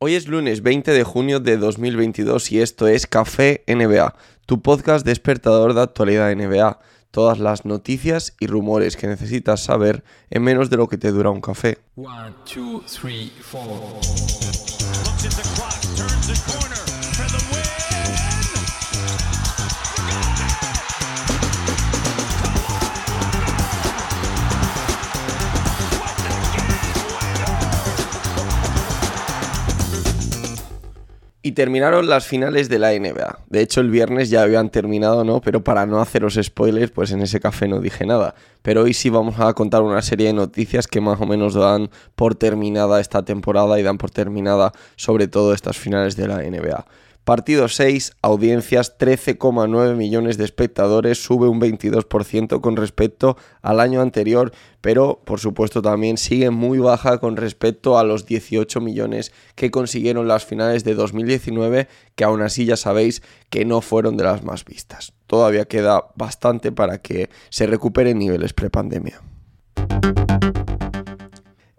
Hoy es lunes 20 de junio de 2022 y esto es Café NBA, tu podcast despertador de actualidad NBA. Todas las noticias y rumores que necesitas saber en menos de lo que te dura un café. One, two, three, Y terminaron las finales de la NBA. De hecho, el viernes ya habían terminado, ¿no? Pero para no haceros spoilers, pues en ese café no dije nada. Pero hoy sí vamos a contar una serie de noticias que más o menos dan por terminada esta temporada y dan por terminada sobre todo estas finales de la NBA. Partido 6, audiencias 13,9 millones de espectadores, sube un 22% con respecto al año anterior, pero por supuesto también sigue muy baja con respecto a los 18 millones que consiguieron las finales de 2019, que aún así ya sabéis que no fueron de las más vistas. Todavía queda bastante para que se recuperen niveles prepandemia.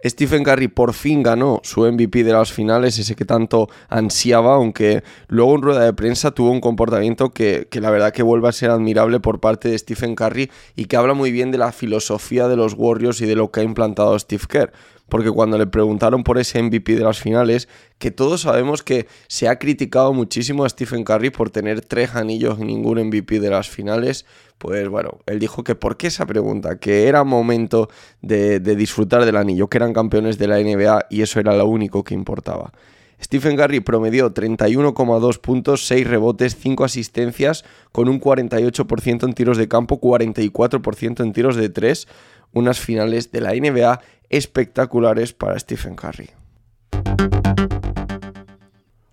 Stephen Curry por fin ganó su MVP de las finales, ese que tanto ansiaba, aunque luego en rueda de prensa tuvo un comportamiento que, que, la verdad que vuelve a ser admirable por parte de Stephen Curry y que habla muy bien de la filosofía de los Warriors y de lo que ha implantado Steve Kerr porque cuando le preguntaron por ese MVP de las finales, que todos sabemos que se ha criticado muchísimo a Stephen Curry por tener tres anillos y ningún MVP de las finales, pues bueno, él dijo que por qué esa pregunta, que era momento de, disfrutar del anillo, que eran campeones de la NBA y eso era lo único que importaba. Stephen Curry promedió 31,2 puntos, 6 rebotes, 5 asistencias, con un 48% en tiros de campo, 44% en tiros de 3, unas finales de la NBA espectaculares para Stephen Curry.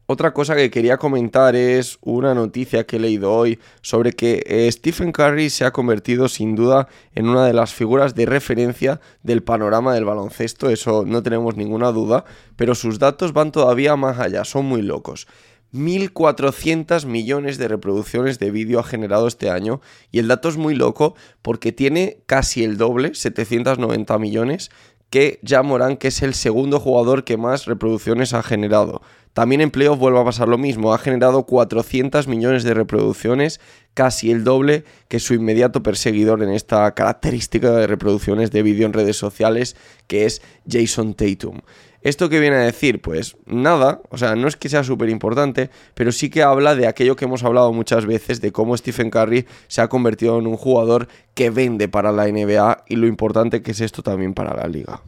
Otra cosa que quería comentar es una noticia que he leído hoy sobre que eh, Stephen Curry se ha convertido sin duda en una de las figuras de referencia del panorama del baloncesto, eso no tenemos ninguna duda, pero sus datos van todavía más allá, son muy locos. 1.400 millones de reproducciones de vídeo ha generado este año y el dato es muy loco porque tiene casi el doble, 790 millones, que ya Morán, que es el segundo jugador que más reproducciones ha generado. También en vuelve a pasar lo mismo, ha generado 400 millones de reproducciones, casi el doble que su inmediato perseguidor en esta característica de reproducciones de vídeo en redes sociales, que es Jason Tatum. ¿Esto qué viene a decir? Pues nada, o sea, no es que sea súper importante, pero sí que habla de aquello que hemos hablado muchas veces, de cómo Stephen Curry se ha convertido en un jugador que vende para la NBA y lo importante que es esto también para la liga.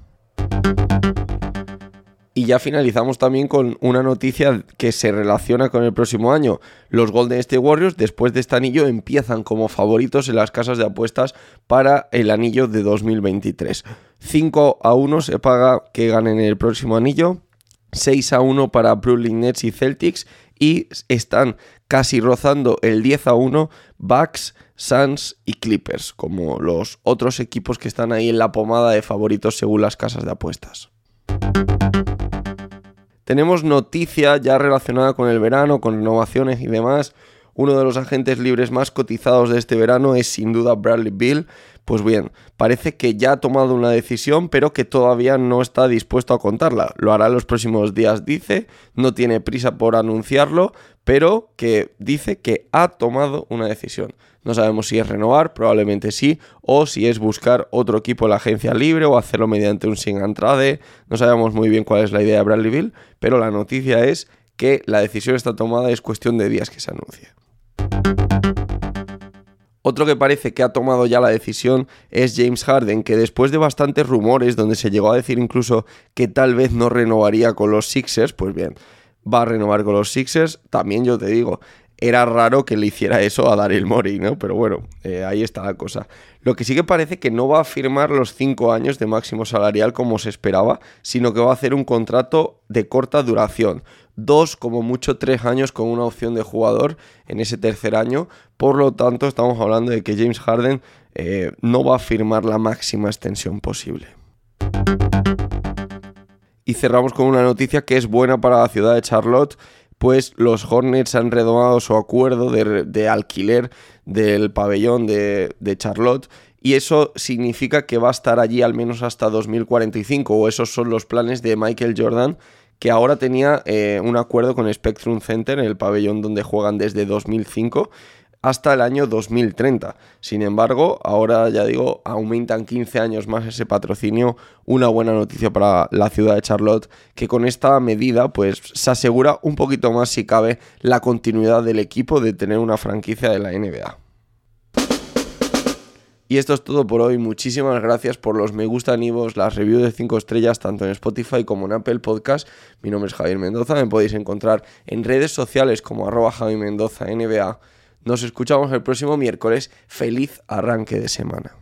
Y ya finalizamos también con una noticia que se relaciona con el próximo año. Los Golden State Warriors, después de este anillo, empiezan como favoritos en las casas de apuestas para el anillo de 2023. 5 a 1 se paga que ganen el próximo anillo. 6 a 1 para Brooklyn Nets y Celtics. Y están casi rozando el 10 a 1 Bucks, Suns y Clippers, como los otros equipos que están ahí en la pomada de favoritos según las casas de apuestas. Tenemos noticia ya relacionada con el verano, con renovaciones y demás. Uno de los agentes libres más cotizados de este verano es sin duda Bradley Bill. Pues bien, parece que ya ha tomado una decisión, pero que todavía no está dispuesto a contarla. Lo hará en los próximos días, dice. No tiene prisa por anunciarlo, pero que dice que ha tomado una decisión. No sabemos si es renovar, probablemente sí, o si es buscar otro equipo en la agencia libre o hacerlo mediante un sin entrade. No sabemos muy bien cuál es la idea de Bradley Bill, pero la noticia es que la decisión está tomada, es cuestión de días que se anuncie. Otro que parece que ha tomado ya la decisión es James Harden, que después de bastantes rumores, donde se llegó a decir incluso que tal vez no renovaría con los Sixers, pues bien, va a renovar con los Sixers. También yo te digo, era raro que le hiciera eso a Daryl Morey, ¿no? Pero bueno, eh, ahí está la cosa. Lo que sí que parece que no va a firmar los 5 años de máximo salarial como se esperaba, sino que va a hacer un contrato de corta duración. Dos, como mucho, tres años con una opción de jugador en ese tercer año. Por lo tanto, estamos hablando de que James Harden eh, no va a firmar la máxima extensión posible. Y cerramos con una noticia que es buena para la ciudad de Charlotte pues los Hornets han redomado su acuerdo de, alquiler del pabellón de, de, Charlotte y eso significa que va a estar allí al menos hasta 2045 o esos son los planes de Michael Jordan que ahora tenía eh, un acuerdo con Spectrum Center en el pabellón donde juegan desde 2005 hasta el año 2030. Sin embargo, ahora ya digo, aumentan 15 años más ese patrocinio, una buena noticia para la ciudad de Charlotte, que con esta medida pues se asegura un poquito más si cabe la continuidad del equipo de tener una franquicia de la NBA. Y esto es todo por hoy. Muchísimas gracias por los me gusta vos, las reviews de 5 estrellas, tanto en Spotify como en Apple Podcast. Mi nombre es Javier Mendoza. Me podéis encontrar en redes sociales como arroba Javier Mendoza NBA. Nos escuchamos el próximo miércoles. Feliz arranque de semana.